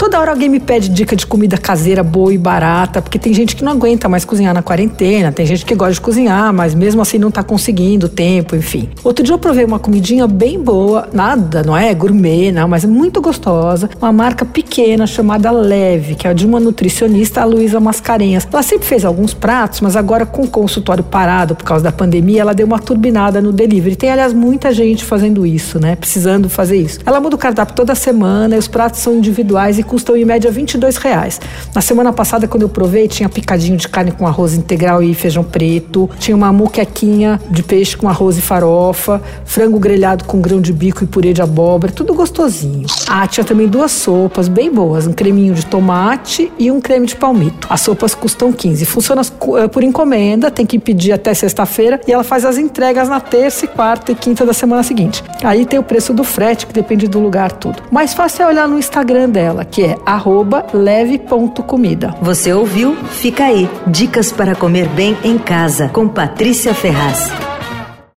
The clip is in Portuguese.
Toda hora alguém me pede dica de comida caseira boa e barata, porque tem gente que não aguenta mais cozinhar na quarentena, tem gente que gosta de cozinhar, mas mesmo assim não tá conseguindo tempo, enfim. Outro dia eu provei uma comidinha bem boa, nada, não é gourmet, não, mas é muito gostosa, uma marca pequena chamada Leve, que é de uma nutricionista, a Luísa Mascarenhas. Ela sempre fez alguns pratos, mas agora com o consultório parado por causa da pandemia, ela deu uma turbinada no delivery. Tem, aliás, muita gente fazendo isso, né? Precisando fazer isso. Ela muda o cardápio toda semana os pratos são individuais e custam em média 22 reais. Na semana passada, quando eu provei, tinha picadinho de carne com arroz integral e feijão preto, tinha uma muquequinha de peixe com arroz e farofa, frango grelhado com grão de bico e purê de abóbora, tudo gostosinho. Ah, tinha também duas sopas bem boas, um creminho de tomate e um creme de palmito. As sopas custam 15. Funciona eh, por encomenda, tem que pedir até sexta-feira e ela faz as entregas na terça, quarta e quinta da semana seguinte. Aí tem o preço do frete, que depende do lugar, tudo. Mais fácil é olhar no Instagram dela, que é leve.comida. Você ouviu? Fica aí. Dicas para comer bem em casa, com Patrícia Ferraz.